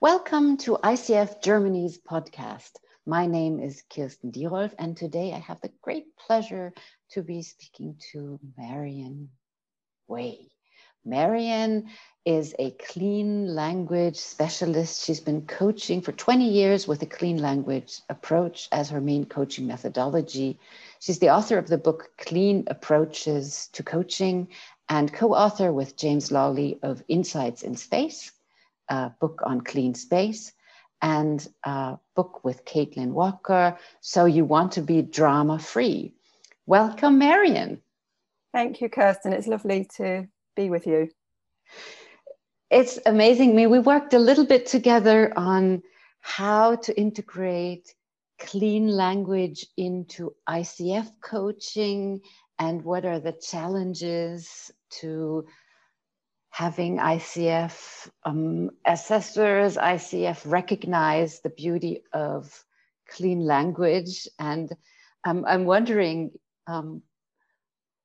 Welcome to ICF Germany's podcast. My name is Kirsten Dierolf, and today I have the great pleasure to be speaking to Marian Way. Marian is a clean language specialist. She's been coaching for 20 years with a clean language approach as her main coaching methodology. She's the author of the book Clean Approaches to Coaching and co author with James Lawley of Insights in Space a book on clean space and a book with Caitlin Walker. So you want to be drama free. Welcome, Marian. Thank you, Kirsten. It's lovely to be with you. It's amazing. Me, we worked a little bit together on how to integrate clean language into ICF coaching and what are the challenges to having ICF um, assessors, ICF recognize the beauty of clean language. And um, I'm wondering, um,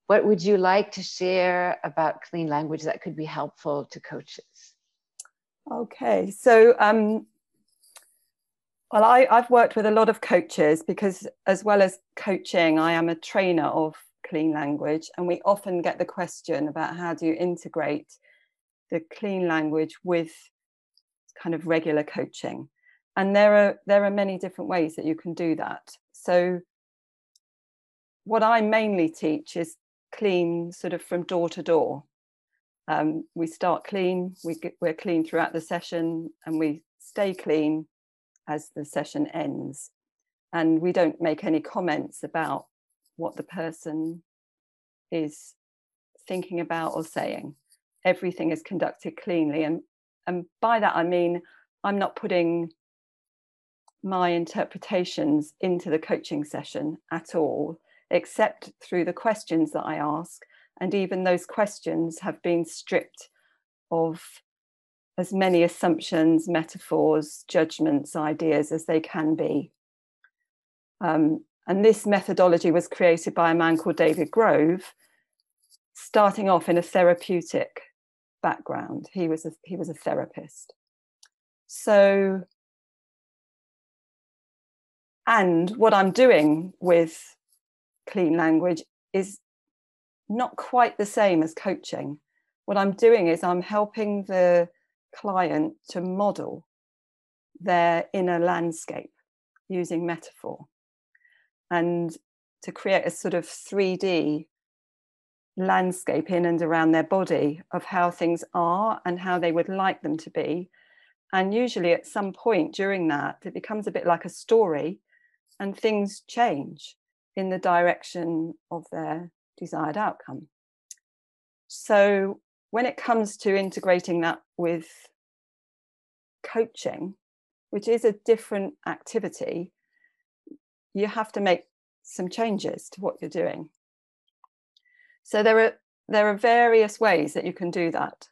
what would you like to share about clean language that could be helpful to coaches? Okay, so um, well, I, I've worked with a lot of coaches because, as well as coaching, I am a trainer of clean language, and we often get the question about how do you integrate the clean language with kind of regular coaching. And there are there are many different ways that you can do that. So what i mainly teach is clean sort of from door to door. Um, we start clean we get, we're clean throughout the session and we stay clean as the session ends. And we don't make any comments about what the person is thinking about or saying everything is conducted cleanly. And, and by that, I mean, I'm not putting my interpretations into the coaching session at all, except through the questions that I ask. And even those questions have been stripped of as many assumptions, metaphors, judgments, ideas as they can be. Um, and this methodology was created by a man called David Grove, starting off in a therapeutic background. He was a, he was a therapist. So, and what I'm doing with clean language is not quite the same as coaching. What I'm doing is I'm helping the client to model their inner landscape using metaphor and to create a sort of 3D landscape in and around their body of how things are and how they would like them to be. And usually at some point during that, it becomes a bit like a story and things change in the direction of their desired outcome. So when it comes to integrating that with coaching, which is a different activity, you have to make some changes to what you're doing. So there are there are various ways that you can do that.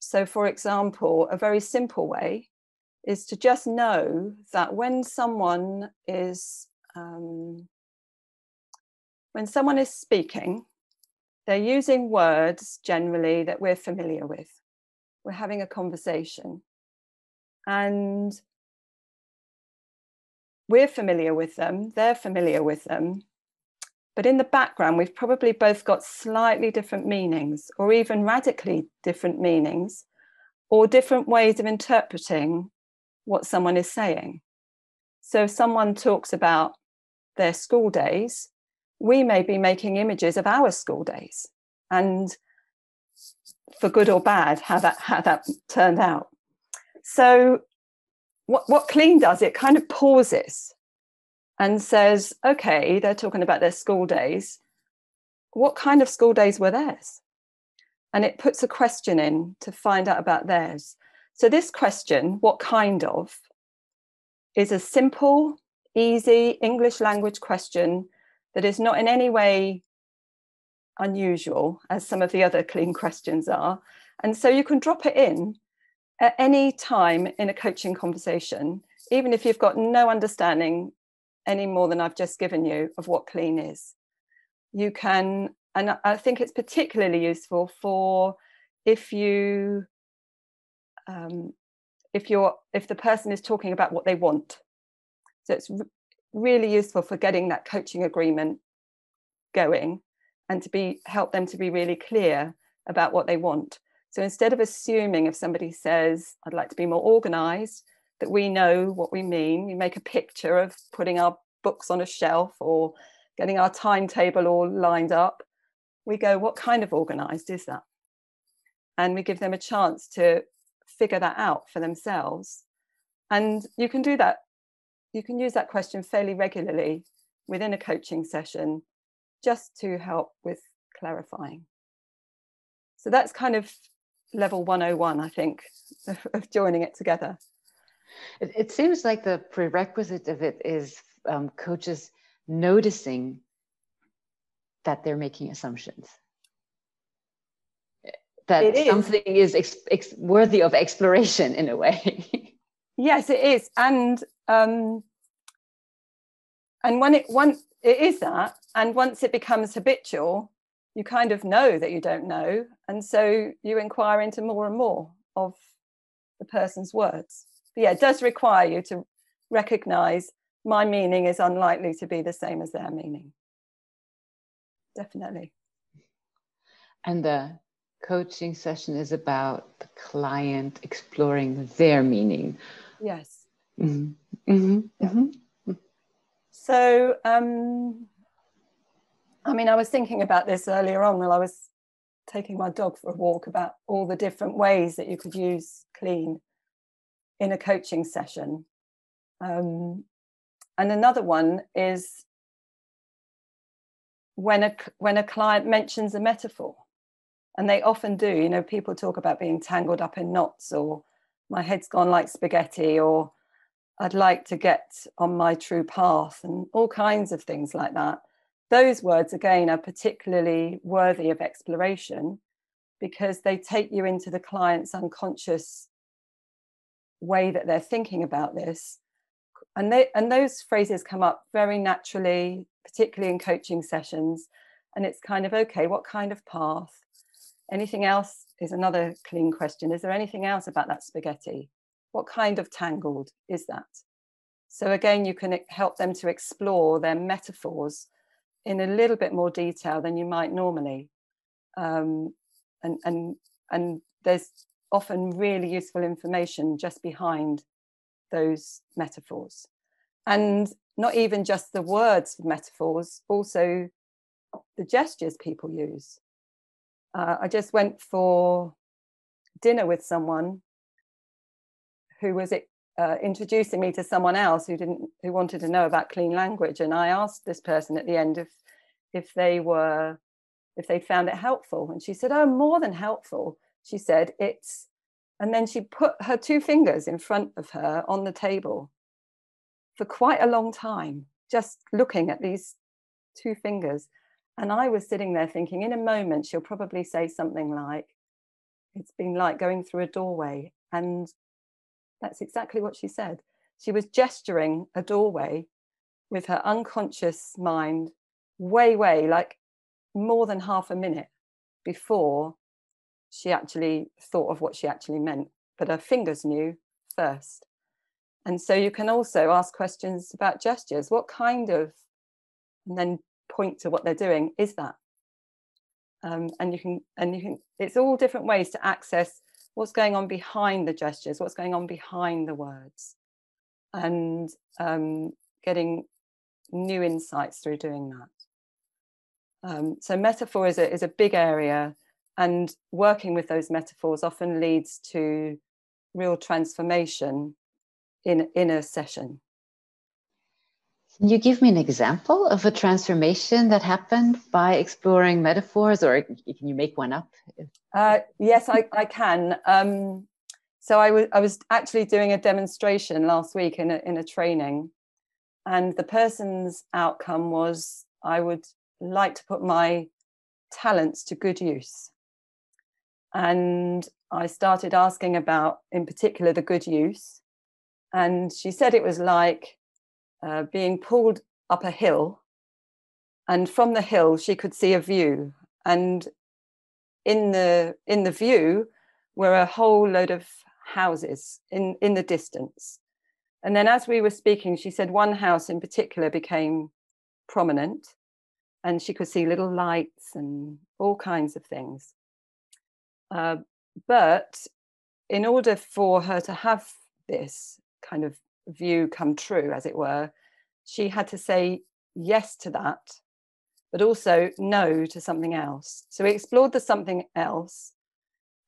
So for example, a very simple way is to just know that when someone is um, when someone is speaking, they're using words generally that we're familiar with. We're having a conversation. And we're familiar with them, they're familiar with them, but in the background, we've probably both got slightly different meanings, or even radically different meanings, or different ways of interpreting what someone is saying. So if someone talks about their school days, we may be making images of our school days and for good or bad, how that how that turned out. So what, what clean does, it kind of pauses and says, okay, they're talking about their school days. What kind of school days were theirs? And it puts a question in to find out about theirs. So, this question, what kind of, is a simple, easy English language question that is not in any way unusual, as some of the other clean questions are. And so you can drop it in at any time in a coaching conversation, even if you've got no understanding any more than I've just given you of what clean is. You can, and I think it's particularly useful for if you um, if you're if the person is talking about what they want so it's r- really useful for getting that coaching agreement going and to be help them to be really clear about what they want so instead of assuming if somebody says i'd like to be more organized that we know what we mean we make a picture of putting our books on a shelf or getting our timetable all lined up we go what kind of organized is that and we give them a chance to figure that out for themselves. And you can do that. You can use that question fairly regularly within a coaching session just to help with clarifying. So that's kind of level 101, I think, of joining it together. It, it seems like the prerequisite of it is um, coaches noticing that they're making assumptions that something is ex- ex- worthy of exploration in a way. yes, it is, and um, and when it once it is that, and once it becomes habitual, you kind of know that you don't know, and so you inquire into more and more of the person's words. But yeah, it does require you to recognize my meaning is unlikely to be the same as their meaning. Definitely. And the coaching session is about the client exploring their meaning. Yes. Mm-hmm. Mm-hmm. Mm-hmm. So, um, I mean, I was thinking about this earlier on while I was taking my dog for a walk about all the different ways that you could use clean in a coaching session. Um, and another one is when a when a client mentions a metaphor and they often do you know people talk about being tangled up in knots or my head's gone like spaghetti or i'd like to get on my true path and all kinds of things like that those words again are particularly worthy of exploration because they take you into the client's unconscious way that they're thinking about this and they and those phrases come up very naturally particularly in coaching sessions and it's kind of okay what kind of path Anything else is another clean question. Is there anything else about that spaghetti? What kind of tangled is that? So again, you can help them to explore their metaphors in a little bit more detail than you might normally. Um, and, and, and there's often really useful information just behind those metaphors. And not even just the words metaphors, also the gestures people use uh, I just went for dinner with someone who was uh, introducing me to someone else who didn't who wanted to know about clean language, and I asked this person at the end if if they were if they found it helpful, and she said, "Oh, more than helpful." She said, "It's," and then she put her two fingers in front of her on the table for quite a long time, just looking at these two fingers and I was sitting there thinking, in a moment, she'll probably say something like, It's been like going through a doorway. And that's exactly what she said. She was gesturing a doorway with her unconscious mind, way, way, like more than half a minute before she actually thought of what she actually meant. But her fingers knew first. And so you can also ask questions about gestures. What kind of, and then point to what they're doing is that um, and you can and you can it's all different ways to access what's going on behind the gestures what's going on behind the words and um, getting new insights through doing that um, so metaphor is a, is a big area and working with those metaphors often leads to real transformation in in a session can you give me an example of a transformation that happened by exploring metaphors, or can you make one up? Uh, yes, I, I can. Um, so I was was actually doing a demonstration last week in a in a training, and the person's outcome was I would like to put my talents to good use. And I started asking about, in particular, the good use. And she said it was like uh, being pulled up a hill. And from the hill, she could see a view. And in the in the view were a whole load of houses in, in the distance. And then as we were speaking, she said one house in particular became prominent and she could see little lights and all kinds of things. Uh, but in order for her to have this kind of view come true, as it were, she had to say yes to that, but also no to something else. So we explored the something else,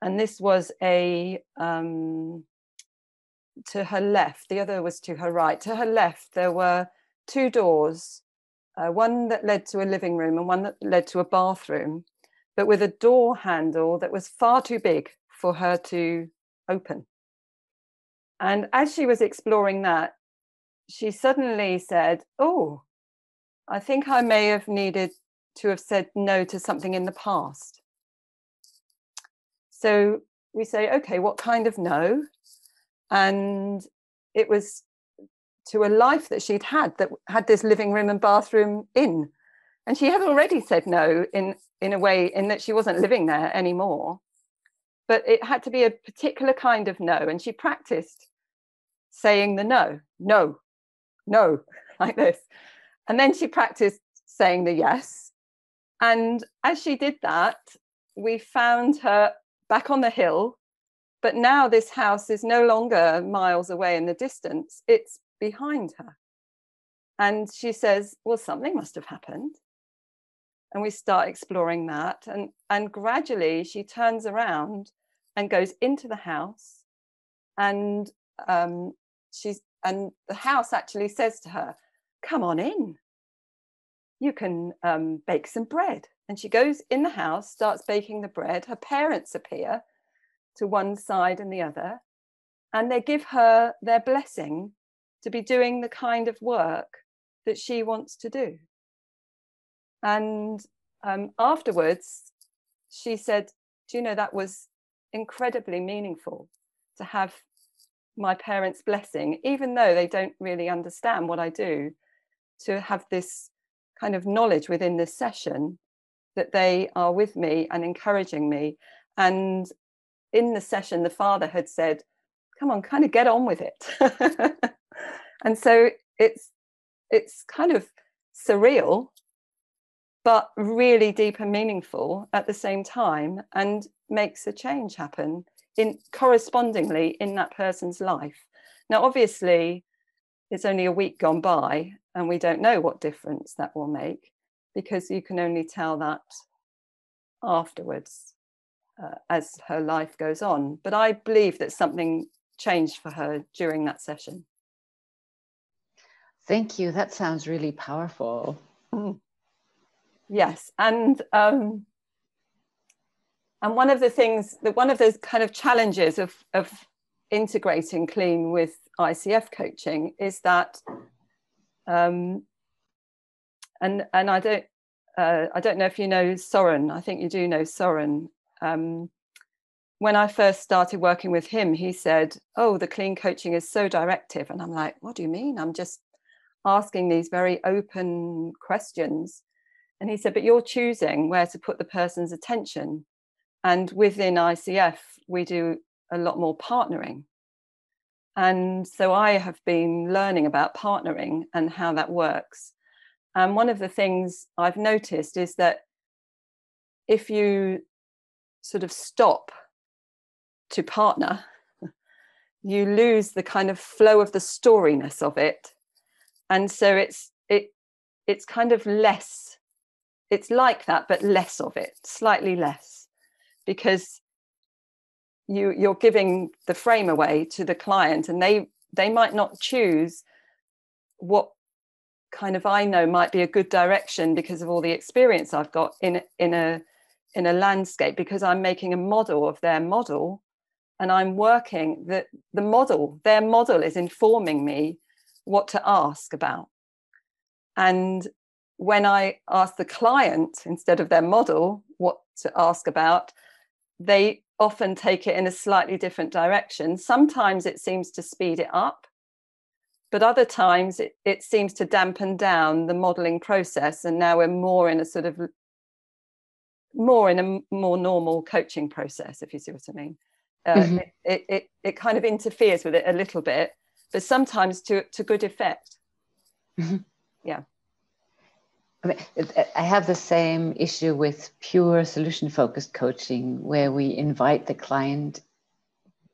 and this was a um, to her left. The other was to her right. To her left, there were two doors, uh, one that led to a living room and one that led to a bathroom, but with a door handle that was far too big for her to open. And as she was exploring that, she suddenly said, Oh, I think I may have needed to have said no to something in the past. So we say, Okay, what kind of no? And it was to a life that she'd had that had this living room and bathroom in. And she had already said no in, in a way in that she wasn't living there anymore. But it had to be a particular kind of no. And she practiced saying the no, no, no, like this. And then she practiced saying the yes. And as she did that, we found her back on the hill. But now this house is no longer miles away in the distance, it's behind her. And she says, Well, something must have happened. And we start exploring that. And, and gradually she turns around and goes into the house. And um, she's and the house actually says to her, Come on in. You can um, bake some bread. And she goes in the house, starts baking the bread. Her parents appear to one side and the other, and they give her their blessing to be doing the kind of work that she wants to do. And um, afterwards, she said, Do you know that was incredibly meaningful to have my parents' blessing, even though they don't really understand what I do, to have this kind of knowledge within this session that they are with me and encouraging me. And in the session, the father had said, Come on, kind of get on with it. and so it's it's kind of surreal but really deep and meaningful at the same time and makes a change happen in correspondingly in that person's life. Now, obviously, it's only a week gone by, and we don't know what difference that will make because you can only tell that afterwards uh, as her life goes on. But I believe that something changed for her during that session. Thank you. That sounds really powerful. Mm. Yes, and um, and one of the things that one of those kind of challenges of, of integrating clean with ICF coaching is that um, and and I don't uh, I don't know if you know Soren. I think you do know Soren. Um, when I first started working with him, he said, "Oh, the clean coaching is so directive," and I'm like, "What do you mean? I'm just asking these very open questions." And he said, "But you're choosing where to put the person's attention." And within ICF, we do a lot more partnering. And so I have been learning about partnering and how that works. And one of the things I've noticed is that if you sort of stop to partner, you lose the kind of flow of the storiness of it. And so it's it it's kind of less, it's like that, but less of it, slightly less because you you're giving the frame away to the client and they they might not choose what kind of I know might be a good direction because of all the experience I've got in in a in a landscape because I'm making a model of their model and I'm working that the model their model is informing me what to ask about. And when I ask the client instead of their model what to ask about they often take it in a slightly different direction. Sometimes it seems to speed it up, but other times it, it seems to dampen down the modeling process. And now we're more in a sort of more in a more normal coaching process, if you see what I mean. uh, mm-hmm. it, it, it kind of interferes with it a little bit, but sometimes to, to good effect. Mm-hmm. Yeah. I, mean, I have the same issue with pure solution focused coaching, where we invite the client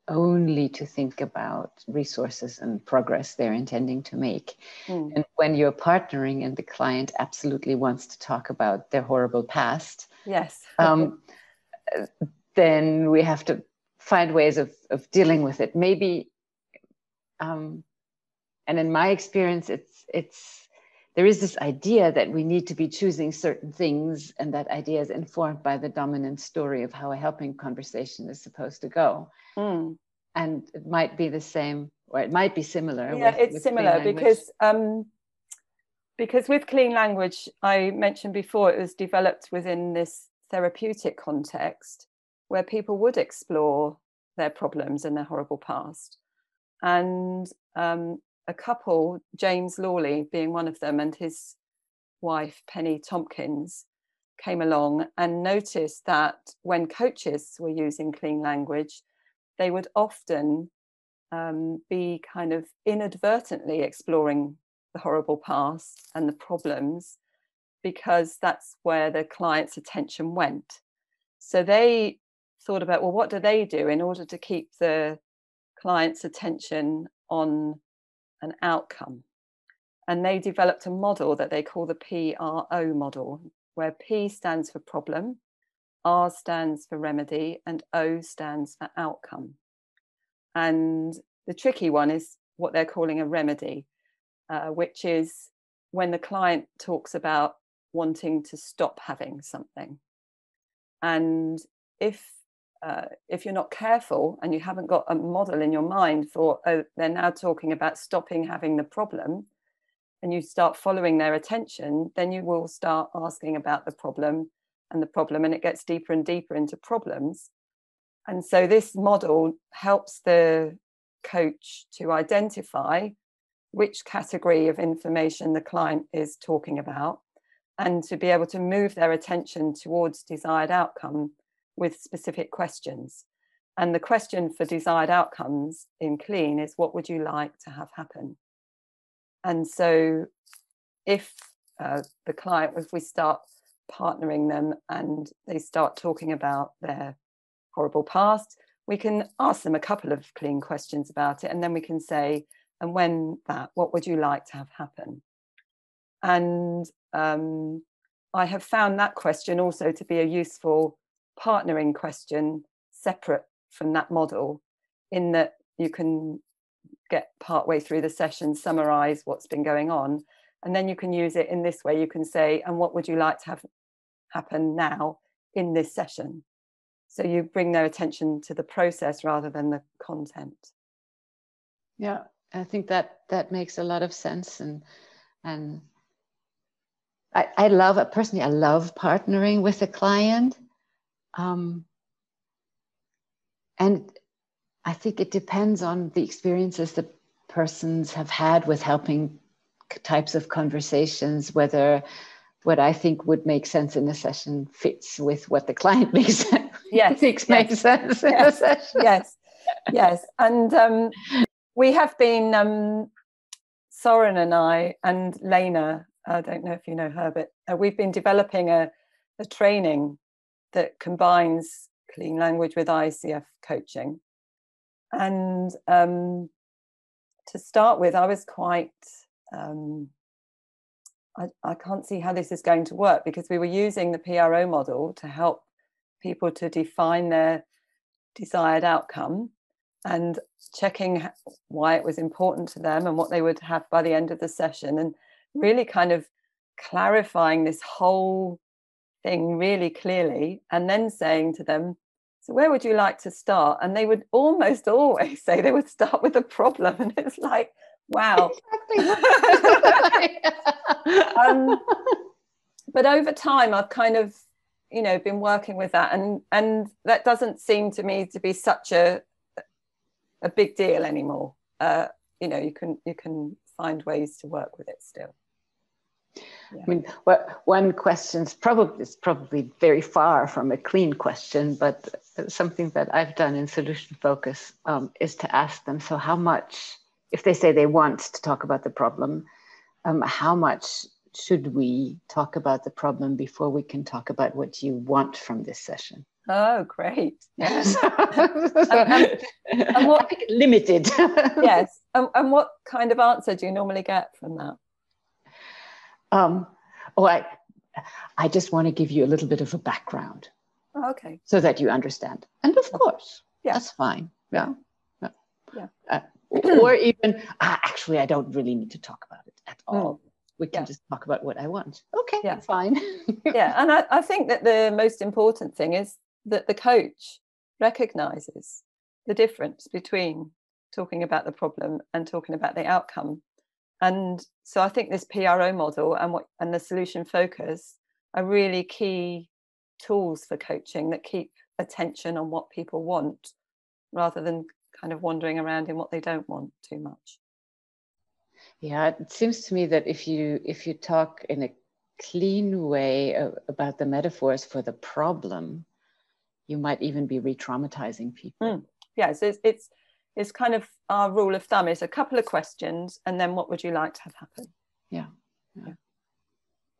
only to think about resources and progress they're intending to make. Mm. And when you're partnering and the client absolutely wants to talk about their horrible past, yes, um, then we have to find ways of, of dealing with it. Maybe, um, and in my experience, it's it's there is this idea that we need to be choosing certain things, and that idea is informed by the dominant story of how a helping conversation is supposed to go. Mm. And it might be the same, or it might be similar. Yeah, with, it's with similar because um, because with clean language, I mentioned before, it was developed within this therapeutic context where people would explore their problems and their horrible past. And um, a couple, James Lawley being one of them, and his wife, Penny Tompkins, came along and noticed that when coaches were using clean language, they would often um, be kind of inadvertently exploring the horrible past and the problems because that's where the client's attention went. So they thought about, well, what do they do in order to keep the client's attention on an outcome? And they developed a model that they call the PRO model, where P stands for problem, R stands for remedy, and O stands for outcome. And the tricky one is what they're calling a remedy, uh, which is when the client talks about wanting to stop having something. And if uh, if you're not careful and you haven't got a model in your mind for oh they're now talking about stopping having the problem and you start following their attention then you will start asking about the problem and the problem and it gets deeper and deeper into problems. And so this model helps the coach to identify which category of information the client is talking about and to be able to move their attention towards desired outcome with specific questions. And the question for desired outcomes in clean is what would you like to have happen? And so if uh, the client, if we start partnering them and they start talking about their horrible past, we can ask them a couple of clean questions about it. And then we can say, and when that, what would you like to have happen? And um, I have found that question also to be a useful partnering question separate from that model, in that you can get partway through the session, summarize what's been going on, and then you can use it in this way. You can say, and what would you like to have happen now in this session? So you bring their attention to the process rather than the content. Yeah, I think that that makes a lot of sense and and I, I love personally I love partnering with a client um, and I think it depends on the experiences that persons have had with helping types of conversations, whether what I think would make sense in a session fits with what the client makes yes, thinks yes. makes sense in yes, a session. Yes, yes. And um, we have been, um, Soren and I, and Lena, I don't know if you know her, but uh, we've been developing a, a training that combines clean language with ICF coaching. And um, to start with, I was quite, um, I, I can't see how this is going to work because we were using the PRO model to help people to define their desired outcome and checking why it was important to them and what they would have by the end of the session and really kind of clarifying this whole thing really clearly and then saying to them, so where would you like to start? And they would almost always say they would start with a problem. And it's like, wow. um, but over time, I've kind of, you know, been working with that. And, and that doesn't seem to me to be such a, a big deal anymore. Uh, you know, you can, you can find ways to work with it still. Yeah. I mean, one question's probably is probably very far from a clean question, but something that I've done in solution focus um, is to ask them. So, how much, if they say they want to talk about the problem, um, how much should we talk about the problem before we can talk about what you want from this session? Oh, great! Yes, and, and what limited? yes, and, and what kind of answer do you normally get from that? Um, oh, I, I just want to give you a little bit of a background. Oh, okay. So that you understand. And of course, yeah. that's fine. Yeah. Yeah. yeah. Uh, or even, uh, actually, I don't really need to talk about it at hmm. all. Mm. We can yeah. just talk about what I want. Okay, yeah. fine. yeah. And I, I think that the most important thing is that the coach recognizes the difference between talking about the problem and talking about the outcome and so I think this PRO model and what and the solution focus are really key tools for coaching that keep attention on what people want rather than kind of wandering around in what they don't want too much. Yeah, it seems to me that if you if you talk in a clean way about the metaphors for the problem, you might even be re-traumatizing people. Mm. Yeah, so it's, it's it's kind of our rule of thumb is a couple of questions and then what would you like to have happen yeah, yeah.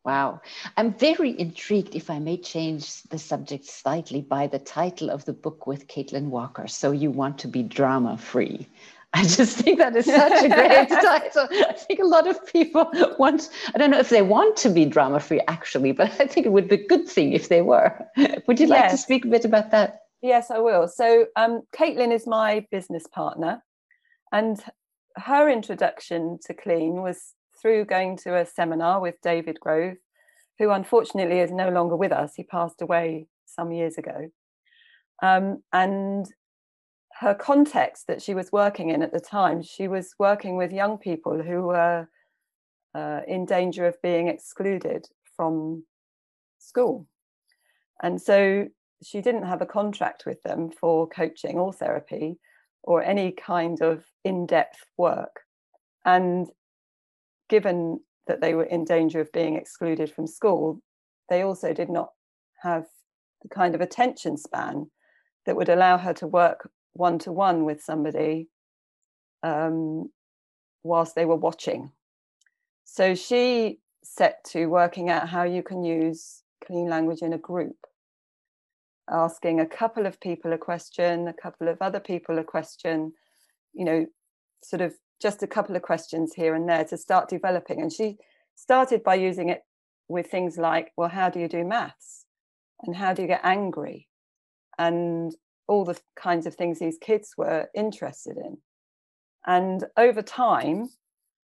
Wow. I'm very intrigued, if I may change the subject slightly, by the title of the book with Caitlin Walker. So You Want to Be Drama Free. I just think that is such a great title. I think a lot of people want, I don't know if they want to be drama free actually, but I think it would be a good thing if they were. Would you like to speak a bit about that? Yes, I will. So, um, Caitlin is my business partner, and her introduction to clean was through going to a seminar with David Grove, who unfortunately is no longer with us. He passed away some years ago. Um, and her context that she was working in at the time, she was working with young people who were uh, in danger of being excluded from school. And so she didn't have a contract with them for coaching or therapy or any kind of in-depth work. And given that they were in danger of being excluded from school they also did not have the kind of attention span that would allow her to work one to one with somebody um, whilst they were watching. So she set to working out how you can use clean language in a group asking a couple of people a question, a couple of other people a question, you know, sort of just a couple of questions here and there to start developing. And she started by using it with things like, well, how do you do maths? And how do you get angry? And all the kinds of things these kids were interested in. And over time,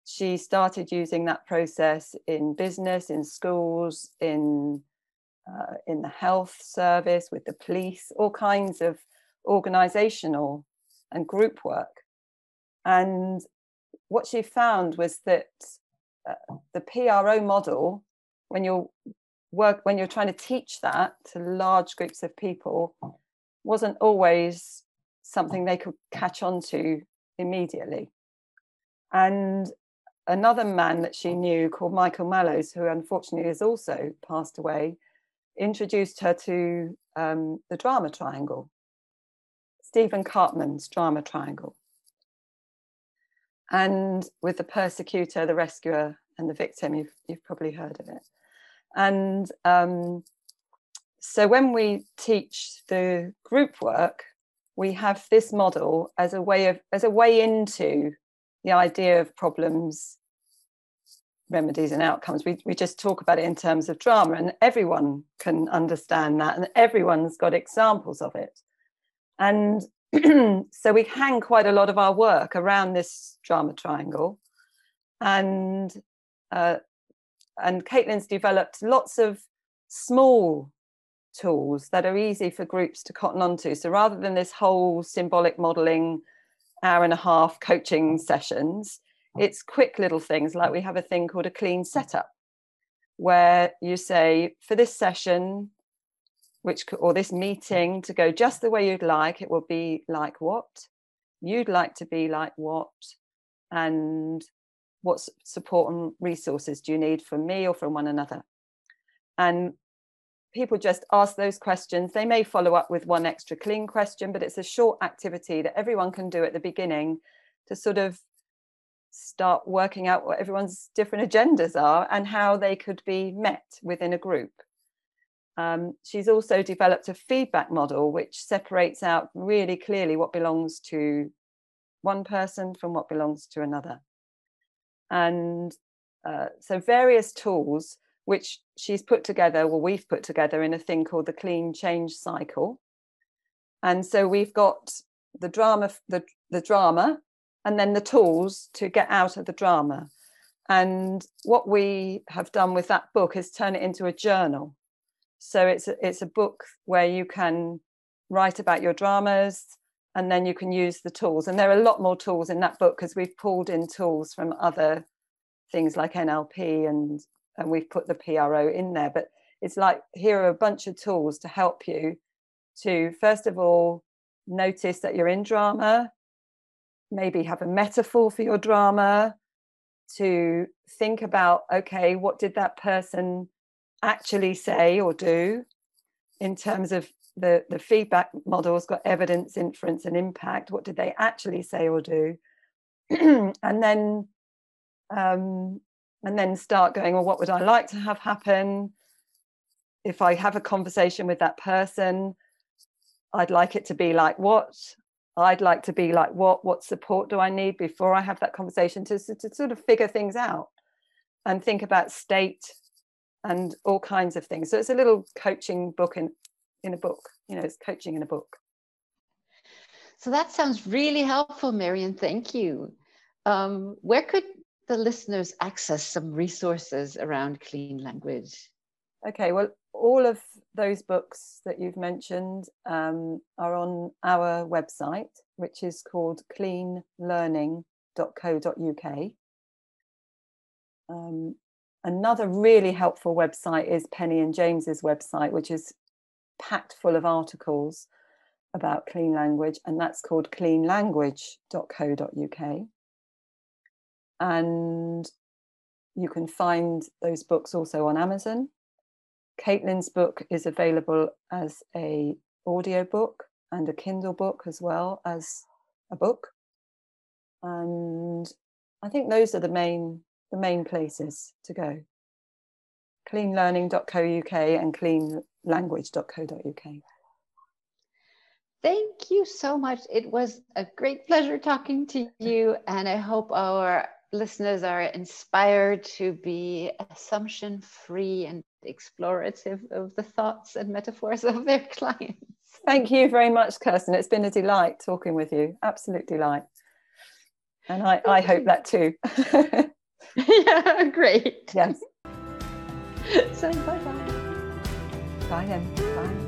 she started using that process in business, in schools, in uh, in the health service, with the police, all kinds of organizational and group work. And what she found was that uh, the PRO model, when you're work when you're trying to teach that to large groups of people, wasn't always something they could catch on to immediately. And another man that she knew called Michael Mallows, who unfortunately has also passed away, introduced her to um, the drama triangle, Stephen Karpman's drama triangle. And with the persecutor, the rescuer, and the victim, you've, you've probably heard of it. And um, so when we teach the group work, we have this model as a way of as a way into the idea of problems remedies and outcomes. We, we just talk about it in terms of drama, and everyone can understand that, and everyone's got examples of it. And so we hang quite a lot of our work around this drama triangle. And uh, and Caitlin's developed lots of small tools that are easy for groups to cotton onto. So rather than this whole symbolic modeling hour and a half coaching sessions, it's quick little things like we have a thing called a clean mm. setup, where you say, for this session, which or this meeting to go just the way you'd like, it will be like what? You'd like to be like what? And what support and resources do you need from me or from one another? And people just ask those questions. They may follow up with one extra clean question, but it's a short activity that everyone can do at the beginning to sort of start working out what everyone's different agendas are and how they could be met within a group. Um, she's also developed a feedback model which separates out really clearly what belongs to one person from what belongs to another. And uh, so, various tools which she's put together, well, we've put together in a thing called the Clean Change Cycle. And so we've got the drama, the, the drama, and then the tools to get out of the drama. And what we have done with that book is turn it into a journal. So it's a, it's a book where you can write about your dramas and then you can use the tools. And there are a lot more tools in that book because we've pulled in tools from other things like NLP and and we've put the PRO in there. But it's like here are a bunch of tools to help you to first of all notice that you're in drama, maybe have a metaphor for your drama, to think about okay, what did that person actually say or do in terms of the, the feedback model's got evidence, inference, and impact. What did they actually say or do? and then um, and then start going, well, what would I like to have happen? If I have a conversation with that person, I'd like it to be like what? I'd like to be like what? What support do I need before I have that conversation to, to sort of figure things out and think about state and all kinds of things. So it's a little coaching book in in a book. You know, it's coaching in a book. So that sounds really helpful, Marian. Thank you. Um, where could the listeners access some resources around clean language? Okay, well, all of those books that you've mentioned um, are on our website, which is called cleanlearning.co.uk. Um, Another really helpful website is Penny and James's website, which is packed full of articles about clean language, and that's called cleanlanguage.co.uk. And you can find those books also on Amazon. Caitlin's book is available as a audio book and a Kindle book as well as a book. And I think those are the main the main places to go cleanlearning.co.uk and cleanlanguage.co.uk. Thank you so much. It was a great pleasure talking to you, and I hope our listeners are inspired to be assumption free and explorative of the thoughts and metaphors of their clients. Thank you very much, Kirsten. It's been a delight talking with you. Absolute delight. And I, I hope that too. yeah, great. Yes. so bye bye. Bye then. Bye.